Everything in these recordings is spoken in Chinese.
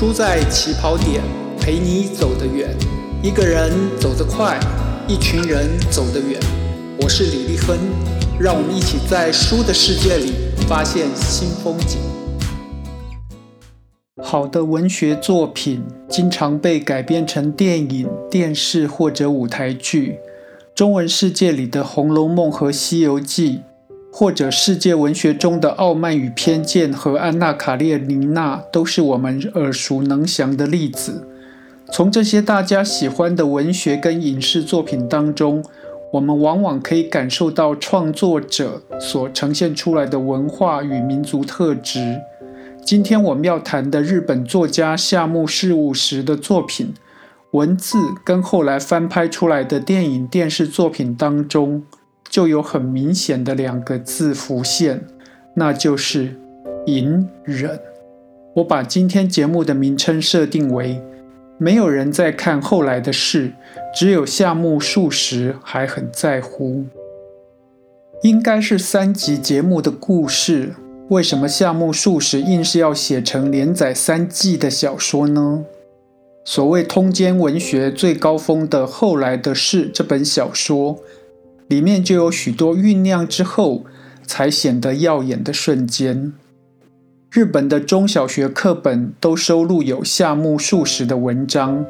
输在起跑点，陪你走得远。一个人走得快，一群人走得远。我是李立芬，让我们一起在书的世界里发现新风景。好的文学作品经常被改编成电影、电视或者舞台剧。中文世界里的《红楼梦》和《西游记》。或者世界文学中的《傲慢与偏见》和《安娜·卡列尼娜》都是我们耳熟能详的例子。从这些大家喜欢的文学跟影视作品当中，我们往往可以感受到创作者所呈现出来的文化与民族特质。今天我们要谈的日本作家夏目漱石的作品，文字跟后来翻拍出来的电影、电视作品当中。就有很明显的两个字浮现，那就是隐忍。我把今天节目的名称设定为“没有人在看后来的事，只有夏目漱石还很在乎”。应该是三集节目的故事，为什么夏目漱石硬是要写成连载三季的小说呢？所谓通奸文学最高峰的《后来的事》这本小说。里面就有许多酝酿之后才显得耀眼的瞬间。日本的中小学课本都收录有夏目漱石的文章，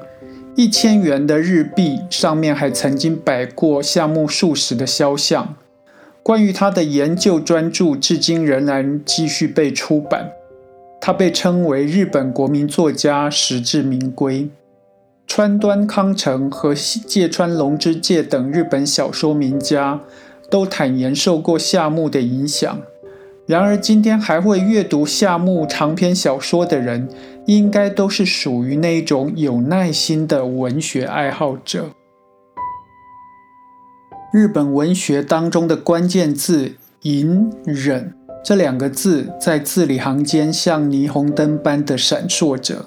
一千元的日币上面还曾经摆过夏目漱石的肖像。关于他的研究专著，至今仍然继续被出版。他被称为日本国民作家，实至名归。川端康成和芥川龙之介等日本小说名家都坦言受过夏目的影响。然而，今天还会阅读夏目长篇小说的人，应该都是属于那种有耐心的文学爱好者。日本文学当中的关键字“隐忍”这两个字，在字里行间像霓虹灯般的闪烁着。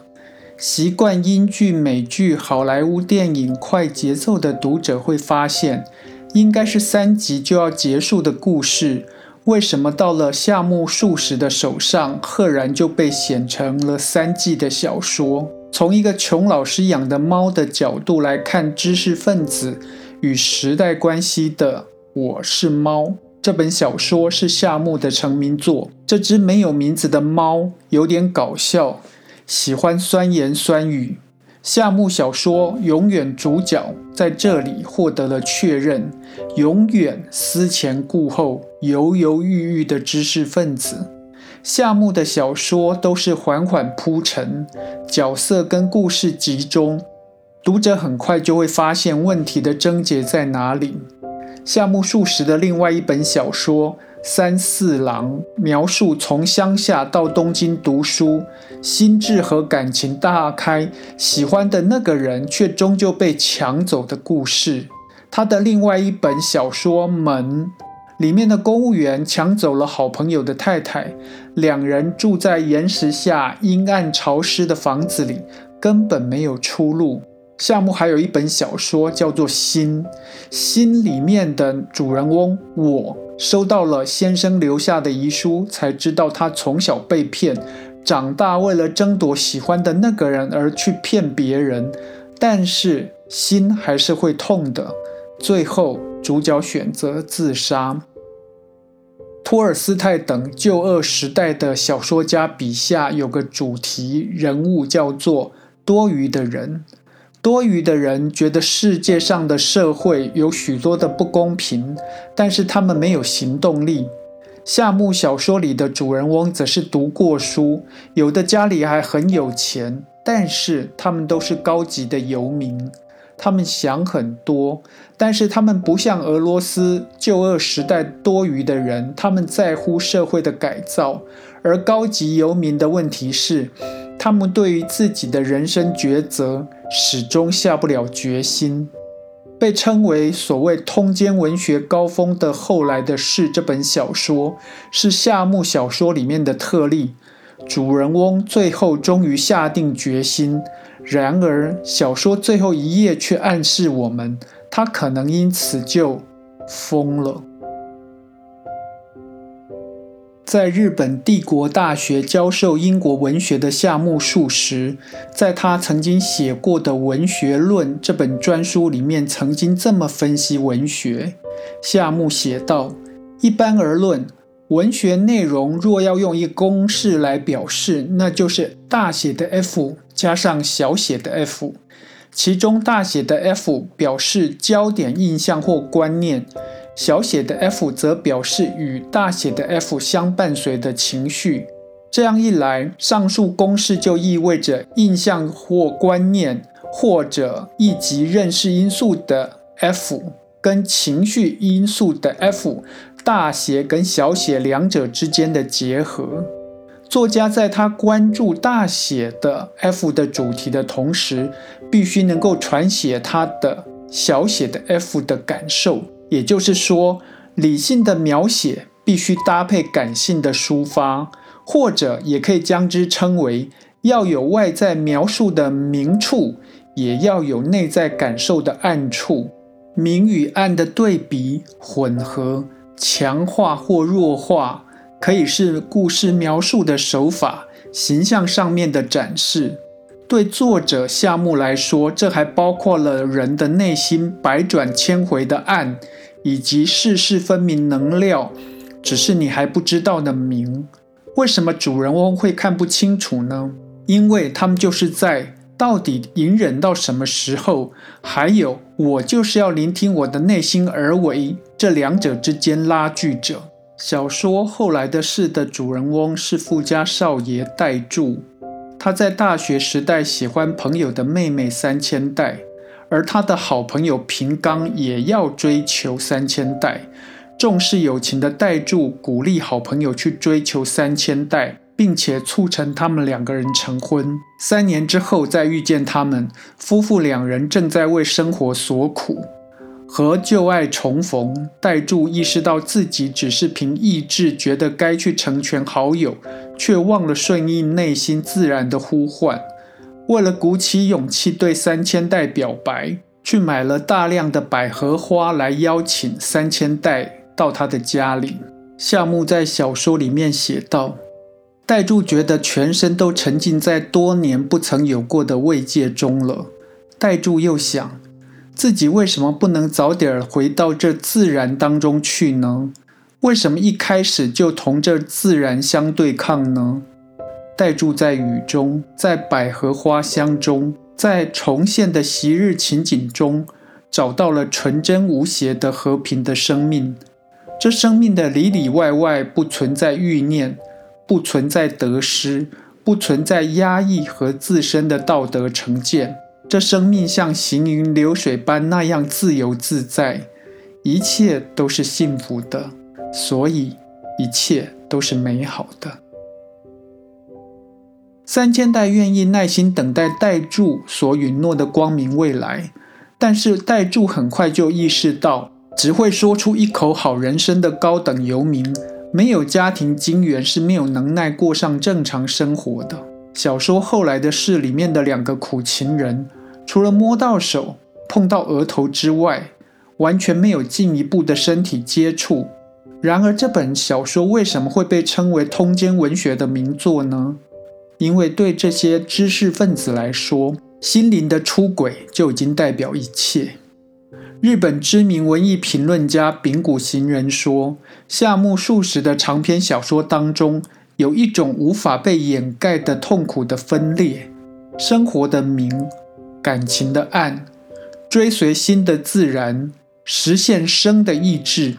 习惯英剧、美剧、好莱坞电影快节奏的读者会发现，应该是三集就要结束的故事，为什么到了夏目漱石的手上，赫然就被写成了三季的小说？从一个穷老师养的猫的角度来看，知识分子与时代关系的《我是猫》这本小说是夏目的成名作。这只没有名字的猫有点搞笑。喜欢酸言酸语，夏目小说永远主角在这里获得了确认，永远思前顾后、犹犹豫豫的知识分子。夏目的小说都是缓缓铺陈，角色跟故事集中，读者很快就会发现问题的症结在哪里。夏目漱石的另外一本小说。三四郎描述从乡下到东京读书，心智和感情大开，喜欢的那个人却终究被抢走的故事。他的另外一本小说《门》里面的公务员抢走了好朋友的太太，两人住在岩石下阴暗潮湿的房子里，根本没有出路。夏目还有一本小说叫做《心》，心里面的主人翁我。收到了先生留下的遗书，才知道他从小被骗，长大为了争夺喜欢的那个人而去骗别人，但是心还是会痛的。最后，主角选择自杀。托尔斯泰等旧恶时代的小说家笔下有个主题人物，叫做多余的人。多余的人觉得世界上的社会有许多的不公平，但是他们没有行动力。夏目小说里的主人翁则是读过书，有的家里还很有钱，但是他们都是高级的游民。他们想很多，但是他们不像俄罗斯旧恶时代多余的人，他们在乎社会的改造。而高级游民的问题是。他们对于自己的人生抉择始终下不了决心。被称为所谓通奸文学高峰的后来的事这本小说，是夏目小说里面的特例。主人翁最后终于下定决心，然而小说最后一页却暗示我们，他可能因此就疯了。在日本帝国大学教授英国文学的夏目漱石，在他曾经写过的《文学论》这本专书里面，曾经这么分析文学。夏目写道：“一般而论，文学内容若要用一公式来表示，那就是大写的 F 加上小写的 f，其中大写的 F 表示焦点印象或观念。”小写的 f 则表示与大写的 F 相伴随的情绪。这样一来，上述公式就意味着印象或观念，或者一级认识因素的 F 跟情绪因素的 F，大写跟小写两者之间的结合。作家在他关注大写的 F 的主题的同时，必须能够传写他的小写的 F 的感受。也就是说，理性的描写必须搭配感性的抒发，或者也可以将之称为要有外在描述的明处，也要有内在感受的暗处。明与暗的对比、混合、强化或弱化，可以是故事描述的手法、形象上面的展示。对作者夏目来说，这还包括了人的内心百转千回的暗。以及世事分明能料，只是你还不知道的明。为什么主人翁会看不清楚呢？因为他们就是在到底隐忍到什么时候，还有我就是要聆听我的内心而为这两者之间拉锯者。小说后来的事的主人翁是富家少爷代柱，他在大学时代喜欢朋友的妹妹三千代。而他的好朋友平冈也要追求三千代，重视友情的代助鼓励好朋友去追求三千代，并且促成他们两个人成婚。三年之后再遇见他们，夫妇两人正在为生活所苦，和旧爱重逢。代柱意识到自己只是凭意志觉得该去成全好友，却忘了顺应内心自然的呼唤。为了鼓起勇气对三千代表白，去买了大量的百合花来邀请三千代到他的家里。夏目在小说里面写道：“代柱觉得全身都沉浸在多年不曾有过的慰藉中了。代柱又想，自己为什么不能早点回到这自然当中去呢？为什么一开始就同这自然相对抗呢？”待住在雨中，在百合花香中，在重现的昔日情景中，找到了纯真无邪的和平的生命。这生命的里里外外不存在欲念，不存在得失，不存在压抑和自身的道德成见。这生命像行云流水般那样自由自在，一切都是幸福的，所以一切都是美好的。三千代愿意耐心等待代柱所允诺的光明未来，但是代柱很快就意识到，只会说出一口好人生的高等游民，没有家庭金源是没有能耐过上正常生活的。小说后来的事里面的两个苦情人，除了摸到手、碰到额头之外，完全没有进一步的身体接触。然而，这本小说为什么会被称为通奸文学的名作呢？因为对这些知识分子来说，心灵的出轨就已经代表一切。日本知名文艺评论家丙谷行人说：“夏目漱石的长篇小说当中，有一种无法被掩盖的痛苦的分裂，生活的明，感情的暗，追随心的自然，实现生的意志，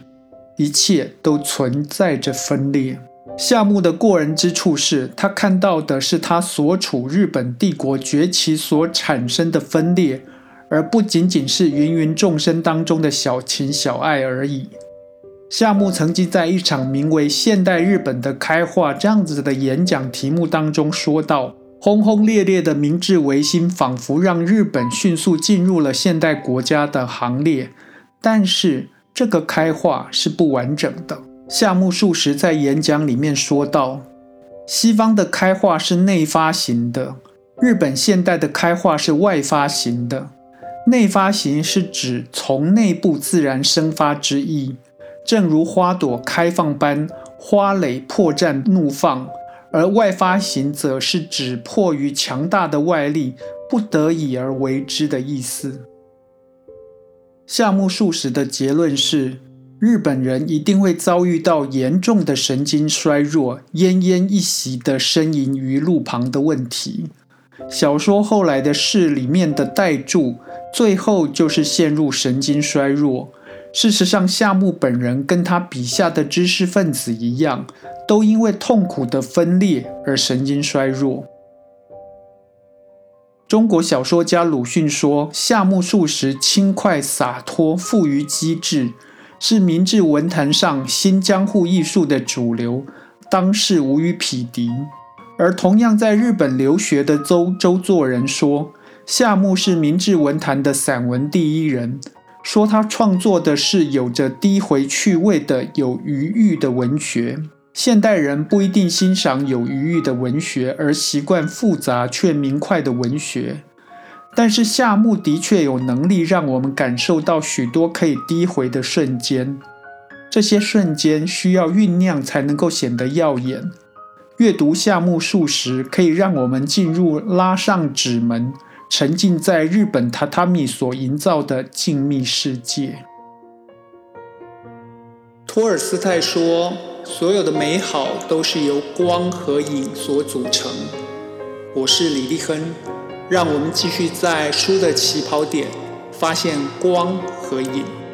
一切都存在着分裂。”夏目的过人之处是他看到的是他所处日本帝国崛起所产生的分裂，而不仅仅是芸芸众生当中的小情小爱而已。夏目曾经在一场名为《现代日本的开化》这样子的演讲题目当中说道：“轰轰烈烈的明治维新仿佛让日本迅速进入了现代国家的行列，但是这个开化是不完整的。”夏目漱石在演讲里面说道：“西方的开化是内发型的，日本现代的开化是外发型的。内发型是指从内部自然生发之意，正如花朵开放般花蕾破绽怒放，而外发型则是指迫于强大的外力，不得已而为之的意思。夏目漱石的结论是。日本人一定会遭遇到严重的神经衰弱、奄奄一息的呻吟于路旁的问题。小说后来的事里面的代注，最后就是陷入神经衰弱。事实上，夏目本人跟他笔下的知识分子一样，都因为痛苦的分裂而神经衰弱。中国小说家鲁迅说：“夏目漱石轻快洒脱，富于机智。”是明治文坛上新江户艺术的主流，当世无与匹敌。而同样在日本留学的周周作人说，夏目是明治文坛的散文第一人，说他创作的是有着低回趣味的有余裕的文学。现代人不一定欣赏有余裕的文学，而习惯复杂却明快的文学。但是夏目的确有能力让我们感受到许多可以低回的瞬间，这些瞬间需要酝酿才能够显得耀眼。阅读夏目漱石可以让我们进入拉上纸门，沉浸在日本榻榻米所营造的静谧世界。托尔斯泰说：“所有的美好都是由光和影所组成。”我是李立亨。让我们继续在书的起跑点发现光和影。